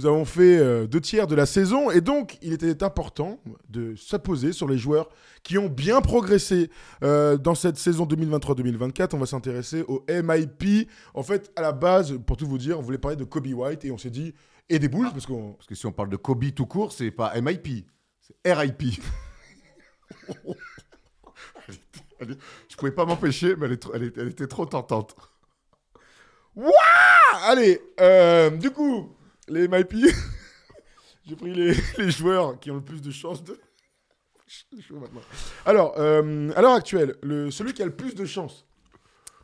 Nous avons fait euh, deux tiers de la saison et donc il était important de s'apposer sur les joueurs qui ont bien progressé euh, dans cette saison 2023-2024. On va s'intéresser au MIP. En fait, à la base, pour tout vous dire, on voulait parler de Kobe White et on s'est dit et des Bulls parce qu'on Parce que si on parle de Kobe tout court, c'est pas MIP, c'est RIP. Je pouvais pas m'empêcher, mais elle, est trop- elle est- elle était trop tentante. Wouah Allez, euh, du coup, les MIP, j'ai pris les, les joueurs qui ont le plus de chances de. Alors, euh, à l'heure actuelle, le, celui qui a le plus de chances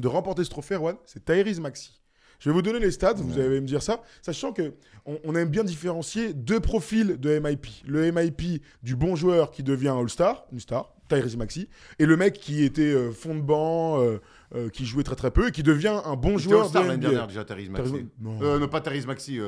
de remporter ce trophée, Erwan, c'est Tyrese Maxi. Je vais vous donner les stats, vous allez me dire ça, sachant que on, on aime bien différencier deux profils de MIP. Le MIP du bon joueur qui devient All-Star, une star, Tyrese Maxi, et le mec qui était euh, fond de banc, euh, euh, qui jouait très très peu, et qui devient un bon joueur All-Star l'année dernière déjà, Therese Maxi. Therese- non. Non, pas Therese Maxi.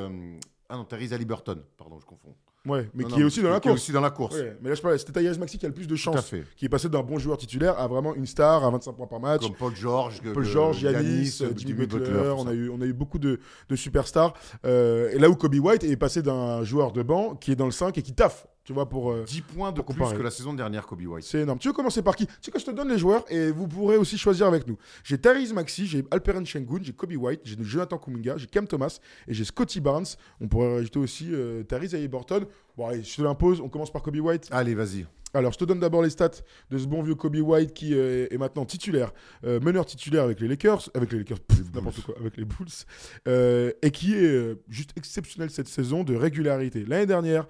Ah non, Therese Halliburton. Pardon, je confonds. Ouais, mais Non, qui non, est aussi dans la qui est aussi dans la course. Ouais, mais là, je parlais, c'était Tyrese Maxi qui a le plus de chance, fait. qui est passé d'un bon joueur titulaire à vraiment une star à 25 points par match. Comme Paul George, Paul George, Yanis, euh, Jimmy Butler, on a eu on a eu beaucoup de, de superstars. Euh, et là où Kobe White est passé d'un joueur de banc qui est dans le 5 et qui taffe, tu vois pour euh, 10 points de plus comparer. que la saison dernière, Kobe White. c'est énorme. Tu veux commencer par qui? Tu sais que je te donne les joueurs et vous pourrez aussi choisir avec nous. J'ai Tyrese Maxi, j'ai Alperen Sengun, j'ai Kobe White, j'ai Jonathan Kuminga, j'ai Cam Thomas et j'ai Scotty Barnes. On pourrait rajouter aussi euh, Tyrese Halliburton. Bon allez, je te l'impose, on commence par Kobe White. Allez, vas-y. Alors, je te donne d'abord les stats de ce bon vieux Kobe White qui euh, est maintenant titulaire, euh, meneur titulaire avec les Lakers, avec les Lakers, n'importe quoi, avec les Bulls, euh, et qui est juste exceptionnel cette saison de régularité. L'année dernière,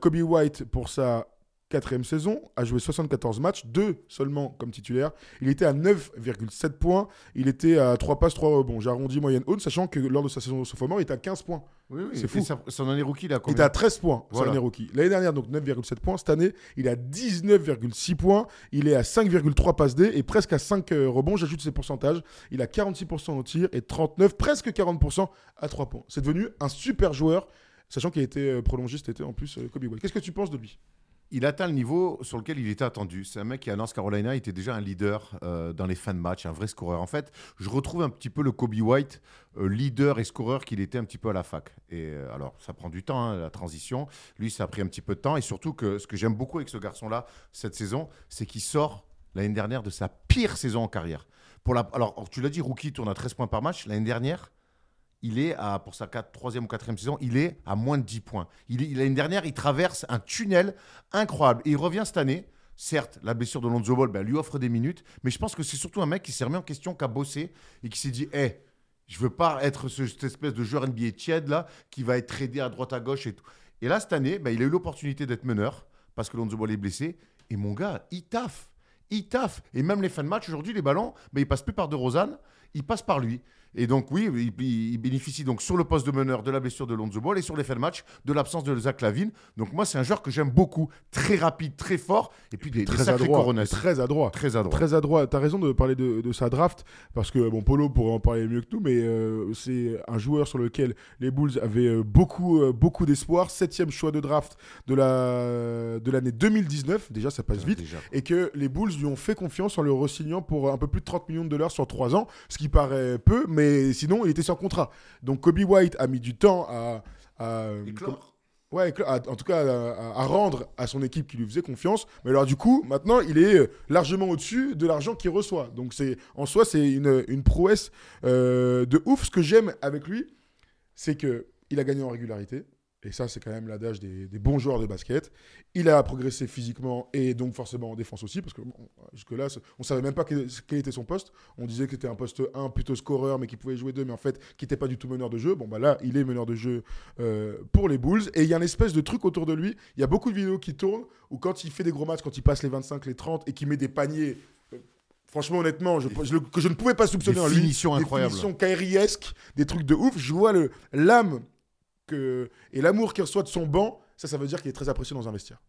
Kobe White, pour sa quatrième saison, a joué 74 matchs, deux seulement comme titulaire. Il était à 9,7 points, il était à 3 passes, 3 rebonds. J'arrondis moyenne haute, sachant que lors de sa saison de sophomore, il était à 15 points. Oui, oui. C'est fou. sa- Son année rookie, il a Il était combien à 13 points Voilà. l'année rookie. L'année dernière, donc 9,7 points. Cette année, il est à 19,6 points. Il est à 5,3 passes D et presque à 5 euh, rebonds. J'ajoute ses pourcentages. Il a 46% au tir et 39, presque 40% à 3 points. C'est devenu un super joueur, sachant qu'il a été euh, prolongé cet été en plus, euh, Kobe White. Qu'est-ce que tu penses de lui? Il atteint le niveau sur lequel il était attendu. C'est un mec qui, à North Carolina, était déjà un leader euh, dans les fins de match, un vrai scoreur. En fait, je retrouve un petit peu le Kobe White, euh, leader et scoreur qu'il était un petit peu à la fac. Et euh, alors, ça prend du temps, hein, la transition. Lui, ça a pris un petit peu de temps. Et surtout, que ce que j'aime beaucoup avec ce garçon-là, cette saison, c'est qu'il sort l'année dernière de sa pire saison en carrière. Pour la, alors, tu l'as dit, rookie tourne à 13 points par match. L'année dernière, il est à, pour sa troisième ou quatrième saison, il est à moins de 10 points. Il, L'année dernière, il traverse un tunnel incroyable. Et il revient cette année. Certes, la blessure de Lonzo Ball ben, lui offre des minutes, mais je pense que c'est surtout un mec qui s'est remis en question, qui a bossé et qui s'est dit Hé, je veux pas être ce- cette espèce de joueur NBA tiède là, qui va être tradé à droite à gauche et tout. Et là, cette année, ben, il a eu l'opportunité d'être meneur parce que Lonzo Ball est blessé. Et mon gars, il taffe. Il taffe. Et même les fins de match, aujourd'hui, les ballons, ben, ils passent plus par De Rosanne, ils passent par lui. Et donc, oui, il, il- il bénéficie donc sur le poste de meneur de la blessure de Lonzo Ball et sur les fins de match de l'absence de Zach Lavine. Donc, moi, c'est un joueur que j'aime beaucoup. Très rapide, très fort. Et puis, des, des Très sacrées adroit. Très adroit. Très adroit. Très adroit. T'as raison de parler de, de sa draft parce que bon, Polo pourrait en parler mieux que nous, mais euh, c'est un joueur sur lequel les Bulls avaient euh, beaucoup, euh, beaucoup d'espoir. Septième choix de draft de la de l'année 2019. Déjà, ça passe vite. Déjà. Et que les Bulls lui ont fait confiance en le re-signant pour un peu plus de 30 millions de dollars sur 3 ans, ce qui paraît peu, mais sinon il était sur contrat. Donc Kobe White a mis du temps à. Ouais, à- en tout cas, à, à rendre à son équipe qui lui faisait confiance. Mais alors, du coup, maintenant, il est euh, largement au-dessus de l'argent qu'il reçoit. Donc, c'est en soi, c'est une, une prouesse euh, de ouf. Ce que j'aime avec lui, c'est que il a gagné en régularité. Et ça, c'est quand même l'adage des, des bons joueurs de basket. Il a progressé physiquement et donc forcément en défense aussi, parce que bon, jusque-là, on savait même pas quel, quel était son poste. On disait que c'était un poste 1 plutôt scoreur, mais qui pouvait jouer 2, mais en fait, qui n'était pas du tout meneur de jeu. Bon, bah là, il est meneur de jeu euh, pour les Bulls. Et il y a une espèce de truc autour de lui. Il y a beaucoup de vidéos qui tournent où quand il fait des gros matchs, quand il passe les 25, les 30 et qu'il met des paniers euh, Franchement, honnêtement, je, je le- que je ne pouvais pas soupçonner Des en lui. finitions incroyables. Des finitions des trucs de ouf. Je vois l'âme que, et l'amour qu'il reçoit de son banc. Ça, ça veut dire qu'il est très apprécié dans un vestiaire.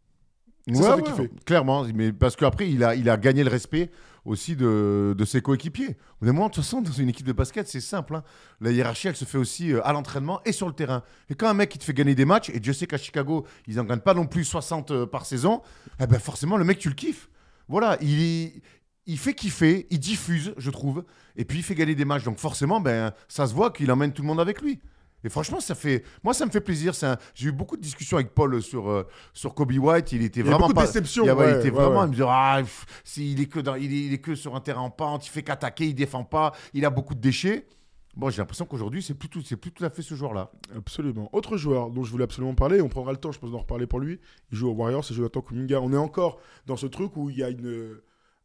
Ça, ça fait. Clairement, mais parce qu'après, il a, il a gagné le respect aussi de, de ses coéquipiers. Au bout d'un moment, de toute façon, dans une équipe de basket, c'est simple. hein. La hiérarchie, elle se fait aussi euh, à l'entraînement et sur le terrain. Et quand un mec, il te fait gagner des matchs, et Dieu sait qu'à Chicago, ils n'en gagnent pas non plus 60 euh, par saison, eh ben forcément, le mec, tu le kiffes. Voilà, il, il fait kiffer, il diffuse, je trouve, et puis il fait gagner des matchs. Donc forcément, ben, ça se voit qu'il emmène tout le monde avec lui. Et franchement, ça fait, moi, ça me fait plaisir. Un- J'ai eu beaucoup de discussions avec Paul sur, euh, sur Kobe White. Il était Il y a vraiment pas. déceptions, Il, y a- ouais, il était ouais, vraiment. ouais. Il me disait, ah, pff, si, il, est que dans- il, est, il est que sur un terrain en pente, il fait qu'attaquer, il défend pas, il a beaucoup de déchets. Bon, j'ai l'impression qu'aujourd'hui, c'est plus, tout, c'est plus tout à fait ce joueur-là. Absolument. Autre joueur dont je voulais absolument parler, on prendra le temps, je pense, d'en reparler pour lui. Il joue aux Warriors, c'est Jonathan Kuminga. On est encore dans ce truc où il y a une,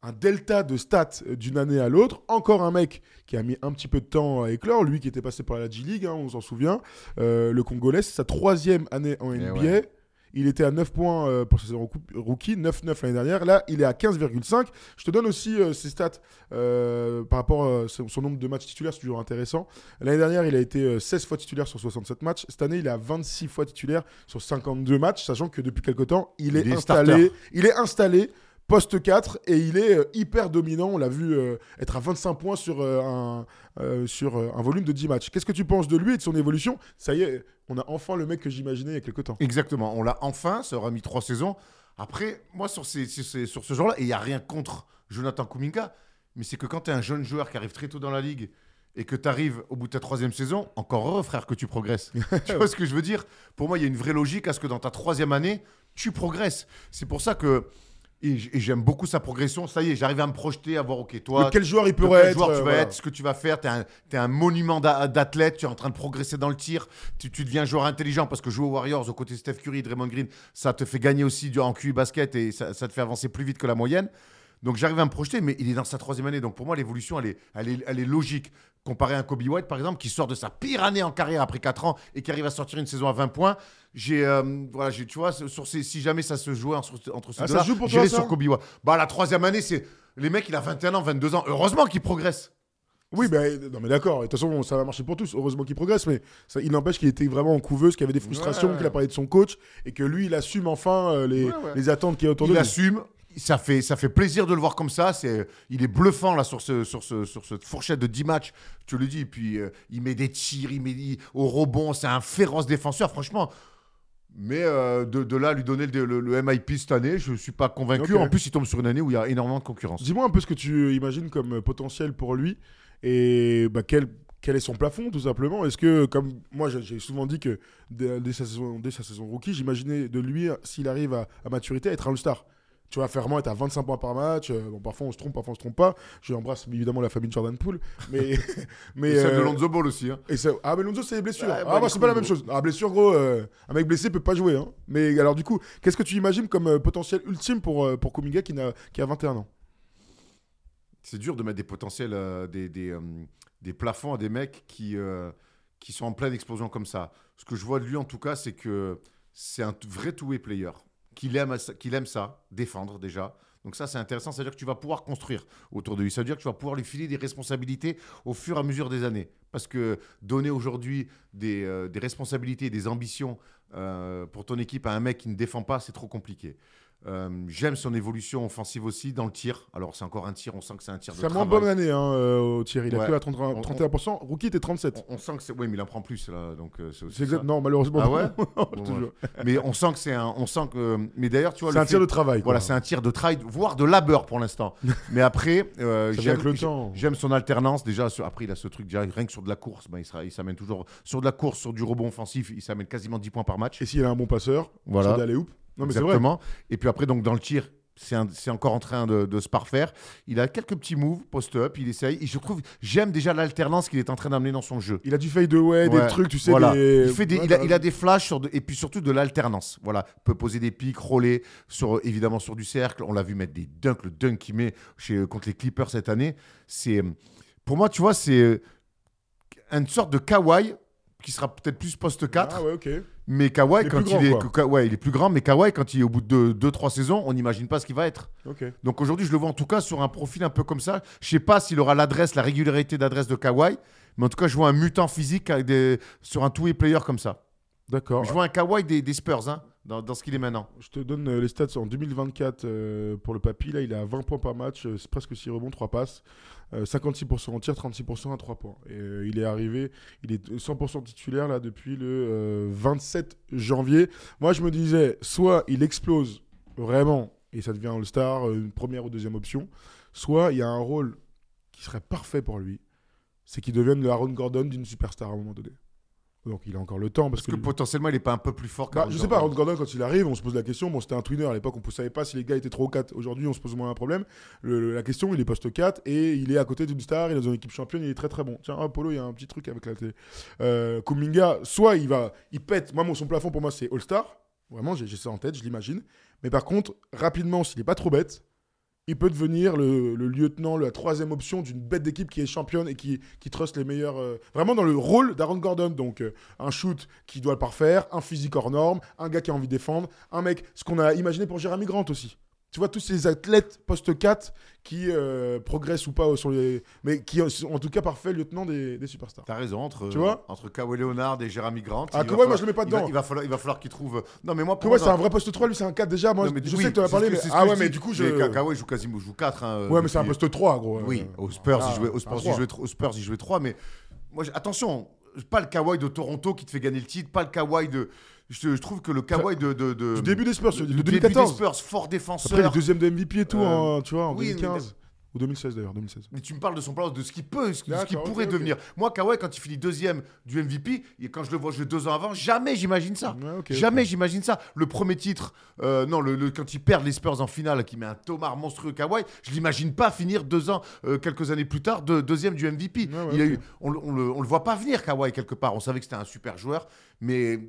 un delta de stats euh, d'une année à l'autre. Encore un mec qui a mis un petit peu de temps à éclore, lui qui était passé par la G-League, hein, on s'en souvient. Euh, le Congolais, c'est sa troisième année en NBA. ouais. Il était à 9 points euh, pour sa saison rookie- rookie, 9-9 l'année dernière. Là, il est à 15,5. Je te donne aussi euh, ses stats euh, par rapport à son, nombre de matchs titulaires, c'est toujours intéressant. L'année dernière, il a été euh, 16 fois titulaire sur 67 matchs. Cette année, il est à 26 fois titulaire sur 52 matchs, sachant que depuis quelque temps, il est, Il est installé. starter. Il est installé poste 4 et il est euh, hyper dominant. On l'a vu euh, être à 25 points sur, euh, un, euh, sur un volume de 10 matchs. Qu'est-ce que tu penses de lui et de son évolution? Ça y est, on a enfin le mec que j'imaginais il y a quelques temps. Exactement. On l'a enfin, ça aura mis trois saisons. Après, moi, sur, ces, sur, ces- sur ce genre-là, et il n'y a rien contre Jonathan Kuminga, mais c'est que quand tu es un jeune joueur qui arrive très tôt dans la ligue et que tu arrives au bout de ta troisième saison, encore heureux, frère, que tu progresses. tu vois ce que je veux dire? Pour moi, il y a une vraie logique à ce que dans ta troisième année, tu progresses. C'est pour ça que. Et j'aime beaucoup sa progression. Ça y est, j'arrive à me projeter, à voir, ok, toi. Quel joueur il pourrait quel être joueur tu euh, vas voilà. être, ce que tu vas faire. Tu es un, t'es un monument d'a- d'athlète, tu es en train de progresser dans le tir, tu, tu deviens joueur intelligent parce que jouer aux Warriors aux côtés de Steph Curry, Draymond Green, ça te fait gagner aussi en QI basket et ça, ça te fait avancer plus vite que la moyenne. Donc j'arrive à me projeter, mais il est dans sa troisième année. Donc pour moi, l'évolution, elle est, elle, est, elle est logique. Comparé à un Kobe White, par exemple, qui sort de sa pire année en carrière après 4 ans et qui arrive à sortir une saison à 20 points. J'ai, euh, voilà, j'ai, tu vois, sur ces, si jamais ça se jouait entre, entre ces Ah, deux-là, j'irais sur Kobe White. Bah, la troisième année, c'est. Les mecs, il a 21 ans, 22 ans. Heureusement qu'il progresse. Oui, ben, non, mais d'accord. De toute façon, ça va marcher pour tous. Heureusement qu'il progresse, mais ça, il n'empêche qu'il était vraiment en couveuse, qu'il y avait des frustrations, Ouais. qu'il a parlé de son coach et que lui, il assume enfin euh, les, Ouais, les attentes qu'il y a autour il de lui. assume. Ça fait, ça fait plaisir de le voir comme ça. C'est, il est bluffant là sur, ce, sur, ce, sur cette fourchette de 10 matchs. Tu le dis. Et puis euh, il met des tirs, il met il- au rebond. C'est un féroce défenseur, franchement. Mais euh, de, de là lui donner le, le- le MIP cette année, je ne suis pas convaincu. En plus, il tombe sur une année où il y a énormément de concurrence. Dis-moi un peu ce que tu imagines comme potentiel pour lui et bah, quel, quel est son plafond, tout simplement. Est-ce que, comme moi, j'ai- j'ai souvent dit que dès, dès sa, saison, dès sa saison rookie, j'imaginais de lui, s'il arrive à, à maturité, être un All-Star. Tu vois, Fermant est à 25 points par match. euh, bon, parfois on se trompe, parfois on se trompe pas. J'embrasse évidemment la famille de Jordan Poole. Mais, mais, Et celle de euh, Lonzo Ball aussi. hein. Et ça- Ah, mais Lonzo, c'est les blessures. Ouais, bah, ah, bah, c'est pas la même chose. Ah, blessure, gros, euh, un mec blessé peut pas jouer. Hein. Mais alors, du coup, qu'est-ce que tu imagines comme euh, potentiel ultime pour, pour Kuminga qui, n'a- qui a 21 ans? C'est dur de mettre des potentiels, des, des, des plafonds à des mecs qui, qui sont en pleine explosion comme ça. Ce que je vois de lui, en tout cas, c'est que c'est un vrai two-way player, qu'il aime, aime ça, défendre déjà. Donc ça, c'est intéressant. C'est-à-dire que tu vas pouvoir construire autour de lui. Ça veut dire que tu vas pouvoir lui filer des responsabilités au fur et à mesure des années. Parce que donner aujourd'hui des, euh, des responsabilités, des ambitions euh, pour ton équipe à un mec qui ne défend pas, c'est trop compliqué. Euh, J'aime son évolution offensive aussi dans le tir. Alors c'est encore un tir, on sent que c'est un tir de C'est moins travail. bonne année hein, euh, au tir. Il a Ouais. que à 30 On- 31%. Rookie, t'es 37. On, on sent que c'est. Oui, mais il en prend plus là, donc euh, c'est exact. Non, malheureusement. Ah ouais? Bon. Mais on sent que c'est un. On sent que. Mais d'ailleurs, tu vois. C'est tir de travail. Voilà, c'est un tir de travail, voire de labeur pour l'instant. mais après, euh, j'aime son alternance. Déjà, après, il a ce truc, déjà, rien que sur de la course, ben, il s'amène toujours. Sur de la course, sur du rebond offensif, il s'amène quasiment 10 points par match. Et s'il a un bon passeur, Voilà. sur des. Non, mais c'est vrai. Exactement. Et puis après, donc dans le tir, c'est encore en train de, de se parfaire. Il a quelques petits moves, post-up, il essaye. Et je trouve, j'aime déjà l'alternance qu'il est en train d'amener dans son jeu. Il a du fade away, Ouais, des trucs, tu sais. voilà. des- Il, fait des- Ouais, il, a, il a des flashs sur de- et puis surtout de l'alternance. Voilà, il peut poser des pics, roller sur évidemment sur du cercle. On l'a vu mettre des dunks, le dunk qu'il met chez, contre les Clippers cette année. C'est pour moi, tu vois, c'est une sorte de Kawhi qui sera peut-être plus poste 4 Ah ouais, ok. Mais Kawhi, Il quand il est. Ka- ouais, il est plus grand, mais Kawhi, quand il est au bout de 2-3 saisons, on n'imagine pas ce qu'il va être. Donc aujourd'hui, je le vois en tout cas sur un profil un peu comme ça. Je sais pas s'il aura l'adresse, la régularité d'adresse de Kawhi, mais en tout cas, je vois un mutant physique avec des- sur un two-way player comme ça. D'accord. Je vois un Kawhi des, des Spurs hein, dans, ce qu'il est maintenant. Je te donne euh, les stats en 2024 euh, pour le papy. Là, il à 20 points par match, euh, c'est presque 6 rebonds, 3 passes, euh, 56% en tir, 36% à 3 points. Et euh, il est arrivé, il est 100% titulaire là depuis le euh, 27 janvier. Moi, je me disais, soit il explose vraiment et ça devient All-Star, euh, une première ou deuxième option, soit il y a un rôle qui serait parfait pour lui, c'est qu'il devienne le Aaron Gordon d'une superstar à un moment donné. Donc il a encore le temps parce Parce que que potentiellement, il est pas un peu plus fort bah, je sais pas. Aaron Gordon, quand il arrive, on se pose la question. Bon, c'était un twinner à l'époque, on ne savait pas si les gars étaient 3 ou 4. Aujourd'hui, on se pose moins un problème. Le- le- la question, il est poste 4 et il est à côté d'une star, il est dans une équipe championne, il est très très bon. Tiens, ah, Polo, il y a un petit truc avec la télé. Euh, Kuminga, soit il va, il pète. Moi, mon son plafond pour moi, c'est All-Star. Vraiment, j'ai ça en tête, je l'imagine. Mais par contre, rapidement, s'il n'est pas trop bête, il peut devenir le, lieutenant, la troisième option d'une bête d'équipe qui est championne et qui, qui trust les meilleurs. euh, vraiment dans le rôle d'Aaron Gordon. Donc, euh, un shoot qui doit le parfaire, un physique hors norme, un gars qui a envie de défendre, un mec, ce qu'on a imaginé pour Jeremy Grant aussi. Tu vois, tous ces athlètes post 4 qui euh, progressent ou pas sur les. Mais qui sont en tout cas parfaits lieutenants des, des superstars. T'as raison, entre, Tu vois entre Kawhi Leonard et Jeremy Grant. Ah, Kawhi, moi, je le mets pas il va- dedans. Il va falloir, il va falloir qu'il trouve. Non, mais moi, pour ouais, moi, c'est un vrai poste 3, lui, c'est un 4 déjà. Moi, Non, mais je oui, sais que tu as parlé, mais. Ah ouais, mais du coup, je. Kawhi joue quasiment joue 4. hein, Ouais, mais c'est un poste 3, gros. Oui, Euh, aux Spurs, ah, il jouait, aux Spurs, il jouait, aux Spurs, il jouait 3, mais moi, attention, pas le Kawhi de Toronto qui te fait gagner le titre, pas le Kawhi de. Je, je trouve que le Kawhi de, de, de- Du début des Spurs, de- de du 2014. début des Spurs, fort Après, il défenseur. est deuxième de MVP et tout, Euh, en, tu vois, en oui, mais 2015. Ou 2016 d'ailleurs, 2016. Mais tu me parles de son plan, de ce qu'il peut, de ce qu'il pourrait devenir. Moi, Kawhi, quand il finit deuxième du MVP, et quand je le vois jouer deux ans avant, jamais j'imagine ça. Ouais, jamais j'imagine ça. Le premier titre, euh, non, le, le- quand ils perdent les Spurs en finale, qui met un tomard monstrueux Kawhi, je l'imagine pas finir deux ans, euh, quelques années plus tard, de- deuxième du MVP. Ouais, ouais, il a eu, on, le- on le, on le voit pas venir, Kawhi, quelque part. On savait que c'était un super joueur, mais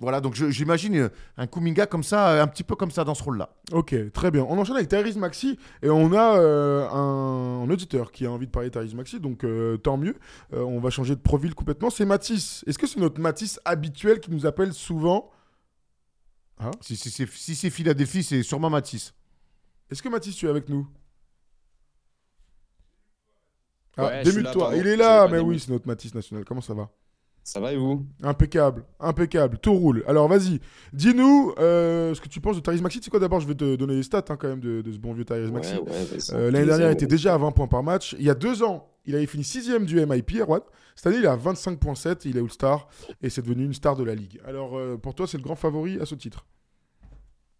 voilà, donc j'imagine euh, un Kuminga comme ça, euh, un petit peu comme ça dans ce rôle-là. Ok, très bien. On enchaîne avec Tyrese Maxi et on a euh, un, un auditeur qui a envie de parler de Tyrese Maxi, donc euh, tant mieux. Euh, on va changer de profil complètement. C'est Matisse. Est-ce que c'est notre Matisse habituel qui nous appelle souvent? Si, si, c'est- si c'est Philadelphie, c'est sûrement Matisse. Est-ce que Matisse, tu es avec nous? Ah, Ouais, démute-toi. Il est là, mais oui, c'est notre Matisse national. Comment ça va? Ça va et vous? Impeccable, impeccable, tout roule. Alors vas-y, dis-nous euh, ce que tu penses de Tyrese Maxi. C'est quoi d'abord Je vais te donner les stats hein, quand même de, de ce bon vieux Tyrese Maxi. Ouais, ouais, vas-y. Euh, L'année dernière, il était déjà à 20 points par match. Il y a deux ans, il avait fini sixième du MIP, Erwan. Cette année, il est à 25.7, il est All-Star et c'est devenu une star de la ligue. Alors euh, pour toi, c'est le grand favori à ce titre?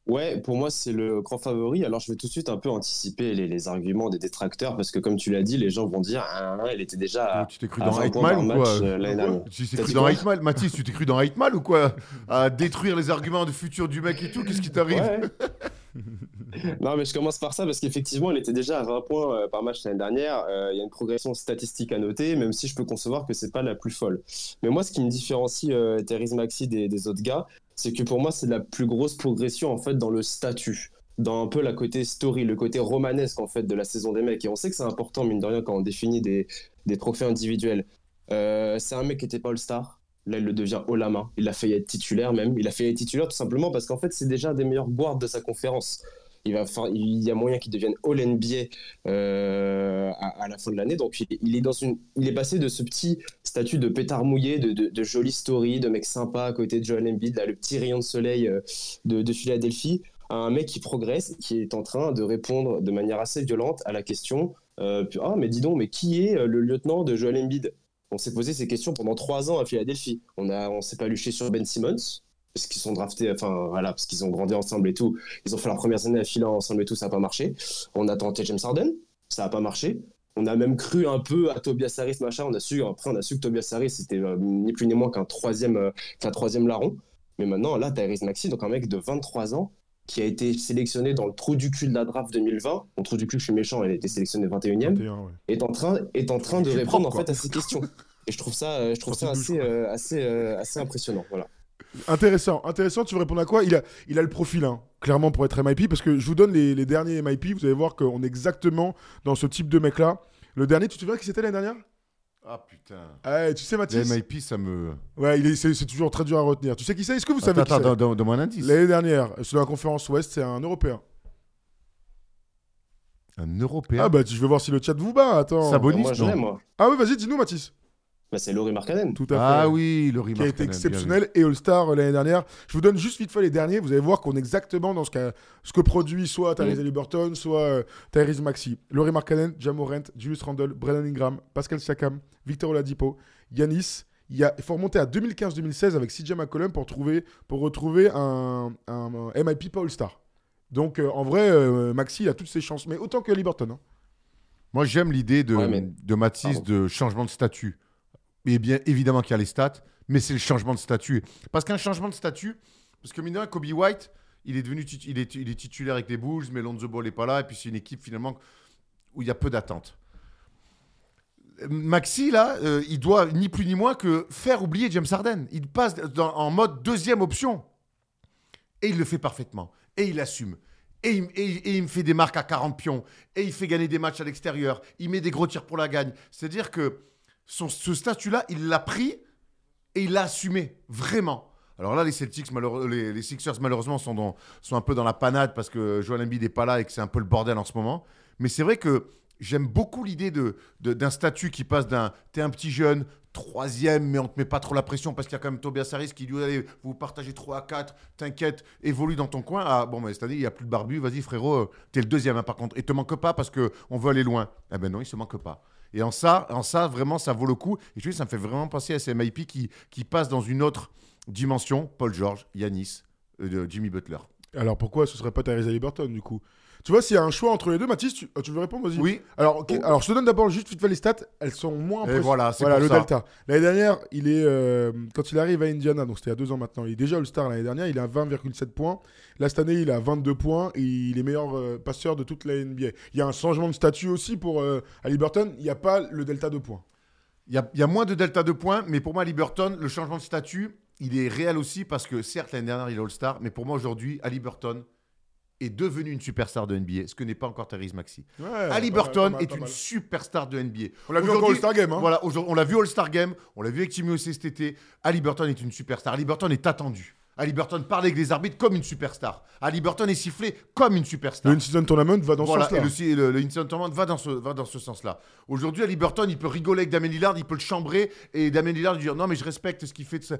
Ouais, pour moi, c'est le grand favori. Alors, je vais tout de suite un peu anticiper les, les arguments des détracteurs parce que, comme tu l'as dit, les gens vont dire Ah, il était déjà à, tu t'es cru dans 20 Hate points Man par ou match quoi euh, l'année dernière. Tu t'es cru dans Mathis, tu t'es cru dans Man ou quoi? À détruire les arguments de futur du mec et tout, qu'est-ce qui t'arrive? Ouais. non, mais je commence par ça parce qu'effectivement, il était déjà à 20 points euh, par match l'année dernière. Euh, Il y a une progression statistique à noter, même si je peux concevoir que c'est pas la plus folle. Mais moi, ce qui me différencie euh, Maxi des, des autres gars, c'est que pour moi, c'est la plus grosse progression en fait dans le statut, dans un peu la côté story, le côté romanesque en fait de la saison des mecs. Et on sait que c'est important mine de rien quand on définit des, des trophées individuels. Euh, c'est un mec qui était pas All-Star. Là, il le devient haut la main. Il a failli être titulaire même. Il a failli être titulaire tout simplement parce qu'en fait, c'est déjà un des meilleurs guards de sa conférence. Il, y a moyen qu'il devienne All NBA euh, à, la fin de l'année. Donc, il, est passé de ce petit statut de pétard mouillé, de, jolie story, de mec sympa à côté de Joel Embiid, le petit rayon de soleil euh, de, de Philadelphie, à un mec qui progresse, qui est en train de répondre de manière assez violente à la question euh, Ah, mais dis donc, mais qui est le lieutenant de Joel Embiid? On s'est posé ces questions pendant trois ans à Philadelphie. On on s'est pas luché sur Ben Simmons parce qu'ils sont draftés, enfin voilà, parce qu'ils ont grandi ensemble et tout. Ils ont fait leurs premières années à Phila ensemble et tout, ça n'a pas marché. On a tenté James Harden, ça n'a pas marché. On a même cru un peu à Tobias Harris, machin. On a su, après, on a su que Tobias Harris, c'était euh, ni plus ni moins qu'un troisième, euh, qu'un troisième larron. Mais maintenant, là, t'as Harris Maxi, donc un mec de 23 ans qui a été sélectionné dans le trou du cul de la draft 2020. Mon trou du cul, je suis méchant, il a été sélectionné 21e 21, ouais. est en train, est en train de répondre en fait à ces questions. Et je trouve ça, euh, je trouve ça assez, euh, assez, euh, assez impressionnant. Voilà. Intéressant, intéressant. Tu veux répondre à quoi? Il a, il a le profil, hein, clairement, pour être MIP, parce que je vous donne les, les derniers MIP. Vous allez voir qu'on est exactement dans ce type de mec-là. Le dernier, tu te souviens qui c'était l'année dernière? Ah putain. Ah, tu sais, Les Mathis MIP, ça me. Ouais, il est- c'est c'est toujours très dur à retenir. Tu sais qui c'est? Est-ce que vous savez Attends, qui c'est? attends, donne- donne-moi un indice. L'année dernière, sur la conférence Ouest, c'est un Européen. Un Européen? Ah bah, tu- je vais voir si le chat vous bat. Attends. Sabonis, Moi, je non. moi. Ah oui, vas-y, dis-nous, Mathis. Bah, c'est Laurie Markkanen. Tout à fait. Ah oui, le qui a été exceptionnel et All-Star euh, l'année dernière. Je vous donne juste vite fait les derniers. Vous allez voir qu'on est exactement dans ce, que produit soit Tyrese Mm. Haliburton, soit euh, Tyrese Maxi. Laurie Markkanen, Jamorant, Julius Randle, Brandon Ingram, Pascal Siakam, Victor Oladipo, Yanis. Il, y a- il faut remonter à 2015-2016 avec CJ McCollum pour, trouver, pour retrouver un, un- un MIP pas All-Star. Donc euh, en vrai, euh, Maxi il a toutes ses chances, mais autant que Haliburton. hein. Moi, j'aime l'idée de, Ouais, mais- de Mathis de changement de statut. Et bien évidemment qu'il y a les stats, mais c'est le changement de statut. Parce qu'un changement de statut, parce que mine Kobe White, il est devenu il est, titulaire avec les Bulls, mais Lonzo Ball n'est pas là, et puis c'est une équipe finalement où il y a peu d'attentes. Maxi, là, euh, il doit ni plus ni moins que faire oublier James Harden. Il passe en mode deuxième option. Et il le fait parfaitement. Et il assume. Et il- et il me fait des marques à 40 pions. Et il fait gagner des matchs à l'extérieur. Il met des gros tirs pour la gagne. C'est-à-dire que ce statut-là, il l'a pris et il l'a assumé. Vraiment. Alors là, les Celtics, les, les Sixers, malheureusement, sont, un peu dans la panade parce que Joel Embiid n'est pas là et que c'est un peu le bordel en ce moment. Mais c'est vrai que j'aime beaucoup l'idée d'un statut qui passe d'un t'es un petit jeune, troisième, mais on te met pas trop la pression parce qu'il y a quand même Tobias Harris qui lui allez, vous partagez 3 à 4, t'inquiète, évolue dans ton coin. Ah bon, mais cette année, il n'y a plus de barbu, vas-y frérot, euh, t'es le deuxième hein, par contre. Et te manque pas parce que on veut aller loin. Eh ben non, il se manque pas. Et en ça, en ça, vraiment, ça vaut le coup. Et je dis, ça me fait vraiment penser à ces MIP qui, qui passent dans une autre dimension. Paul George, Yanis, euh, Jimmy Butler. Alors pourquoi ce serait pas Tyrese Haliburton du coup? Tu vois, s'il y a un choix entre les deux, Mathis, tu, tu veux répondre Vas-y. Oui, Alors, ok, alors, je te donne d'abord juste vite fait les stats. Elles sont moins impressionnantes. voilà, c'est Voilà pour le ça. delta. L'année dernière, il est euh, quand il arrive à Indiana, donc c'était il y a deux ans maintenant. Il est déjà All-Star l'année dernière. Il a 20,7 points. Là cette année, il a 22 points et il est meilleur euh, passeur de toute la NBA. Il y a un changement de statut aussi pour euh, Haliburton. Il n'y a pas le delta de points. Il y, a, il y a moins de delta de points, mais pour moi, Liberton, le changement de statut, il est réel aussi parce que certes, l'année dernière, il est All-Star, mais pour moi, aujourd'hui, Ali Burton est devenu une superstar de NBA, ce que n'est pas encore Therese Maxi. Ouais, Ali Burton mal, est une superstar de NBA. On l'a vu Aujourd'hui- All-Star Game. Hein. Voilà, on l'a vu au All-Star Game, on l'a vu avec Timmy cet été. Ali Burton est une superstar. Ali Burton est attendu. Ali Burton parle avec les arbitres comme une superstar. Ali Burton est sifflé comme une superstar. Le In-Season Tournament va dans voilà, ce sens-là. et le, le, Tournament va dans ce, va dans ce sens-là. Aujourd'hui, Ali Burton, il peut rigoler avec Damien Lillard, il peut le chambrer, et Damien Lillard lui dire non, mais je respecte ce qu'il fait. de ça.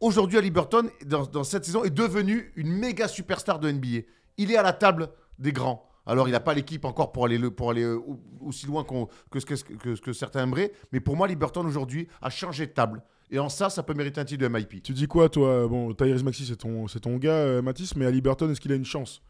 Aujourd'hui, Ali Burton, dans, dans cette saison, est devenu une méga superstar de NBA. Il est à la table des grands. Alors, il n'a pas l'équipe encore pour aller, le- pour aller euh, au- aussi loin que, ce que, que- que certains aimeraient. Mais pour moi, Ali Burton, aujourd'hui, a changé de table. Et en ça, ça peut mériter un titre de MIP. Tu dis quoi, toi Bon, Tyrese Maxi, c'est ton, c'est ton gars, euh, Mathis, mais Ali Burton, est-ce qu'il a une chance?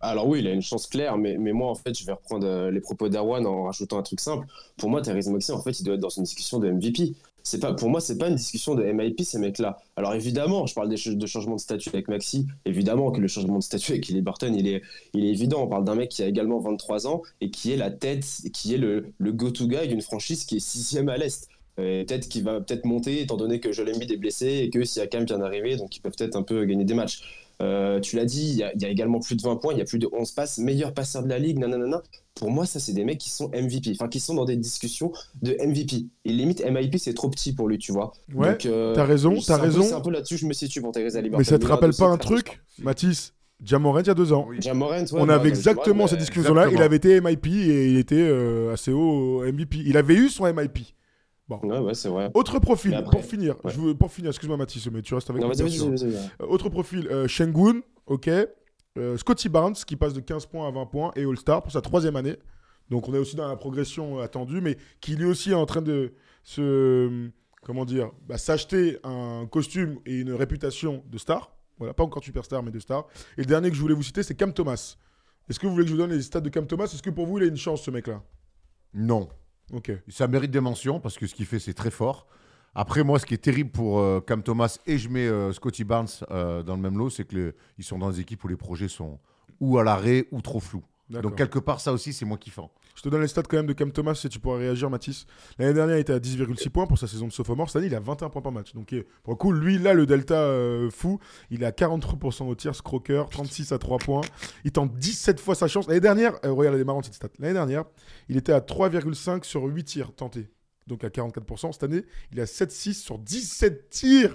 Alors oui, il a une chance claire, mais, mais moi, en fait, je vais reprendre euh, les propos d'Arwan en rajoutant un truc simple. Pour moi, Therese Maxi, en fait, il doit être dans une discussion de MVP. C'est pas, pour moi, c'est pas une discussion de MIP, ces mecs-là. Alors évidemment, je parle des de changement de statut avec Maxi. Évidemment que le changement de statut avec Kelly Burton, il est, évident. On parle d'un mec qui a également 23 ans et qui est la tête, qui est le, go-to guy d'une franchise qui est sixième à l'Est. Peut-être qu'il va peut-être monter, étant donné que Joel Embiid est blessé et que Siakam vient d'arriver, donc ils peuvent peut-être un peu gagner des matchs. Euh, tu l'as dit, il y, a, il y a également plus de 20 points, il y a plus de 11 passes, meilleur passeur de la ligue, nanana. Pour moi, ça, c'est des mecs qui sont MVP, enfin, qui sont dans des discussions de MVP. Et limite, MIP, c'est trop petit pour lui, tu vois. Ouais, euh, t'as raison, t'as raison. C'est un peu là-dessus je me situe pour Thérèse Haliburton. Mais ça te rappelle pas un truc Mathis? Jamorant, il y a deux ans. Oui. Ouais, On avait ouais, exactement cette discussion-là. Il avait été MIP et il était euh, assez haut au MVP. Il avait eu son MIP. Ouais, ouais, c'est vrai. Autre profil, après- pour finir. ouais. Je veux, pour finir, excuse-moi Mathis, mais tu restes avec moi. Euh, Autre profil, euh, Shengun, ok. Euh, Scotty Barnes, qui passe de 15 points à 20 points et All-Star pour sa troisième année. Donc on est aussi dans la progression attendue, mais qui lui aussi est en train de se, comment dire, bah, s'acheter un costume et une réputation de star. Voilà, pas encore superstar, mais de star. Et le dernier que je voulais vous citer, c'est Cam Thomas. Est-ce que vous voulez que je vous donne les stats de Cam Thomas? Est-ce que pour vous, il a une chance, ce mec-là? Non. Ok. Ça mérite des mentions parce que ce qu'il fait, c'est très fort. Après, moi, ce qui est terrible pour euh, Cam Thomas et je mets euh, Scotty Barnes euh, dans le même lot, c'est qu'ils sont dans des équipes où les projets sont ou à l'arrêt ou trop flous. Donc, quelque part, ça aussi, c'est moins kiffant. Je te donne les stats quand même de Cam Thomas si tu pourras réagir, Mathis. L'année dernière, il était à 10,6 points pour sa saison de sophomore. Cette année, il a 21 points par match. Donc, euh, pour le coup, lui, là, le delta euh, fou, il a 43% au tir, Scroker, 36 à 3 points. Il tente 17 fois sa chance. L'année dernière, euh, regarde, elle est marrante cette stat. L'année dernière, il était à 3,5 sur 8 tirs tentés. donc à 44%. Cette année, il a 7-6 sur 17 tirs.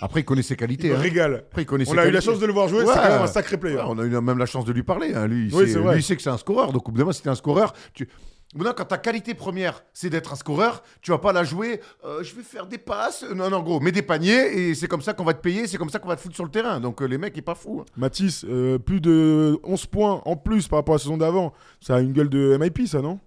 Après, il connaît ses qualités. Il hein. régale. Après, il connaît On ses a eu la chance de le voir jouer, Ouais. c'est quand même un sacré player. Ouais, on a eu même la chance de lui parler. hein. Lui, il Oui, sait, c'est vrai. lui, il sait que c'est un scoreur. Donc, au bout d'un moment, t'es un scoreur, tu... Maintenant, quand ta qualité première, c'est d'être un scoreur, tu vas pas la jouer. euh, je vais faire des passes. Non, non, gros, mets des paniers et c'est comme ça qu'on va te payer. C'est comme ça qu'on va te foutre sur le terrain. Donc, euh, les mecs, il est pas fou. hein. Mathis, euh, plus de 11 points en plus par rapport à la saison d'avant. Ça a une gueule de MIP, ça, non?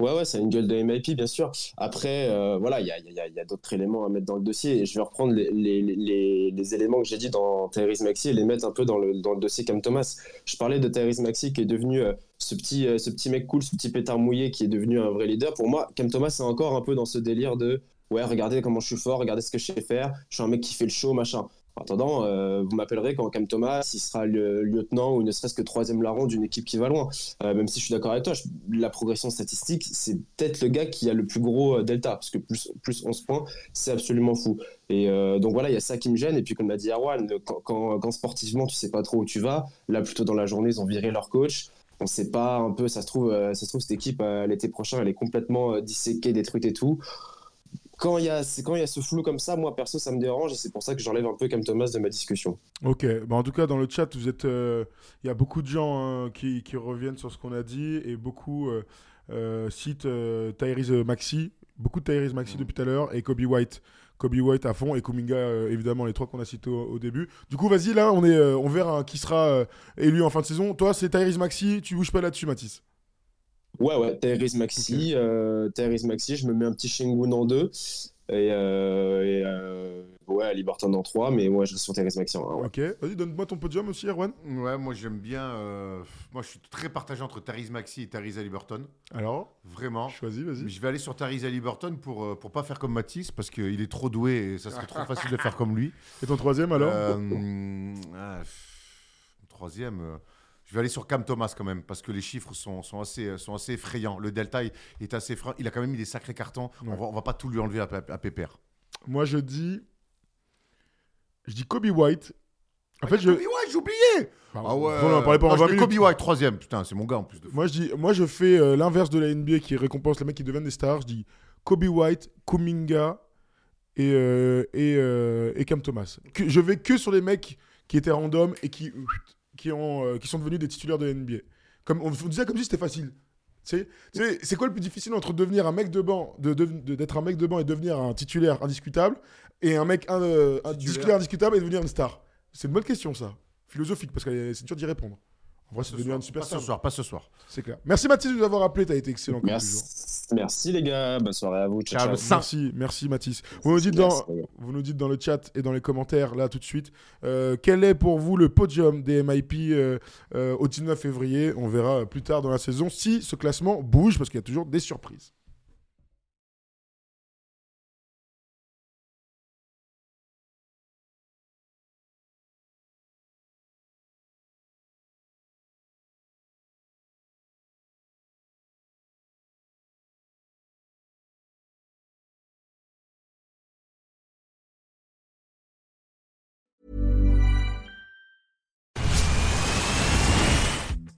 Ouais, ouais, c'est une gueule de MIP, bien sûr. Après, euh, voilà, il y a, y a- y a d'autres éléments à mettre dans le dossier. Je vais reprendre les, éléments que j'ai dit dans Tyrese Maxi et les mettre un peu dans le, dans le dossier Cam Thomas. Je parlais de Tyrese Maxi qui est devenu euh, ce, petit, euh, ce petit mec cool, ce petit pétard mouillé qui est devenu un vrai leader. Pour moi, Cam Thomas est encore un peu dans ce délire de ouais, regardez comment je suis fort, regardez ce que je sais faire, je suis un mec qui fait le show, machin. En attendant, euh, vous m'appellerez quand Cam Thomas, il sera le lieutenant ou ne serait-ce que troisième larron d'une équipe qui va loin. Euh, même si je suis d'accord avec toi, la progression statistique, c'est peut-être le gars qui a le plus gros euh, delta, parce que plus, plus 11 points, c'est absolument fou. Et donc voilà, il y a ça qui me gêne. Et puis, comme l'a dit Erwan, le- quand, sportivement, tu sais pas trop où tu vas, là, plutôt dans la journée, ils ont viré leur coach. On sait pas un peu, ça se trouve, ça se trouve cette équipe, l'été prochain, elle est complètement disséquée, détruite et tout. Quand il y, a, quand il y a ce flou comme ça, moi perso, ça me dérange et c'est pour ça que j'enlève un peu Cam Thomas de ma discussion. Ok, bah en tout cas dans le chat, vous êtes, euh, il y a beaucoup de gens hein, qui, qui reviennent sur ce qu'on a dit et beaucoup euh, euh, citent euh, Tyrese Maxi, beaucoup de Tyrese Maxi depuis tout à l'heure et Kobe White, Kobe White à fond et Kuminga euh, évidemment les trois qu'on a cités au, au début. Du coup vas-y là, on est, euh, on verra hein, qui sera euh, élu en fin de saison. Toi c'est Tyrese Maxi, tu bouges pas là-dessus Mathis. Ouais, ouais, Tyrese Maxi, euh, Tyrese Maxi, je me mets un petit Shengun en deux. Et, euh, et, euh, ouais, Liberton en trois, mais moi je reste sur Tyrese Maxi en un. ouais. Ok, vas-y donne-moi ton podium aussi Erwan. Ouais, moi, j'aime bien. euh, Moi, je suis très partagé entre Tyrese Maxi et Tyrese Haliburton. Alors, Vraiment. choisis, vas-y. Je vais aller sur Tyrese Haliburton pour, pour pas faire comme Matisse, parce qu'il est trop doué et ça serait trop facile de faire comme lui. Et ton troisième alors? Euh, ah, pff, Troisième, euh, je vais aller sur Cam Thomas quand même, parce que les chiffres sont, sont, assez, euh, sont assez effrayants. Le delta est assez effrayant. Il a quand même mis des sacrés cartons. Ouais. On, va, on va pas tout lui enlever à, à, à Pépère. Moi je dis, je dis Kobe White. En fait je, Kobe White, j'ai oublié Ah ouais. On en parlait pendant Non, 20 je mets minutes. Kobe White, troisième. Putain, c'est mon gars en plus de Moi je dis, moi je fais euh, l'inverse de la NBA qui récompense les mecs qui deviennent des stars. Je dis Kobe White, Kuminga et et, euh, et Cam Thomas. Que- je vais que sur les mecs qui étaient random et qui qui ont euh, qui sont devenus des titulaires de NBA. Comme on, on disait comme si c'était facile. C'est quoi le plus difficile entre devenir un mec de banc, de, de- un mec de banc et devenir un titulaire indiscutable, et un mec un, euh, un titulaire indiscutable et devenir une star? C'est une bonne question ça, philosophique parce que c'est dur d'y répondre. En vrai, c'est Ce devenu une super Pas ce soir, pas ce soir. C'est clair. Merci Mathis de nous avoir appelé, t'as été excellent comme toujours. Merci. Merci les gars, bonne soirée à vous. Ciao, Ciao, ciao. le sang. Merci, merci Mathis. Vous nous, dites dans, Merci, les gars. vous nous dites dans le chat et dans les commentaires, là tout de suite, euh, quel est pour vous le podium des MIP euh, euh, au 19 février? On verra plus tard dans la saison si ce classement bouge, parce qu'il y a toujours des surprises.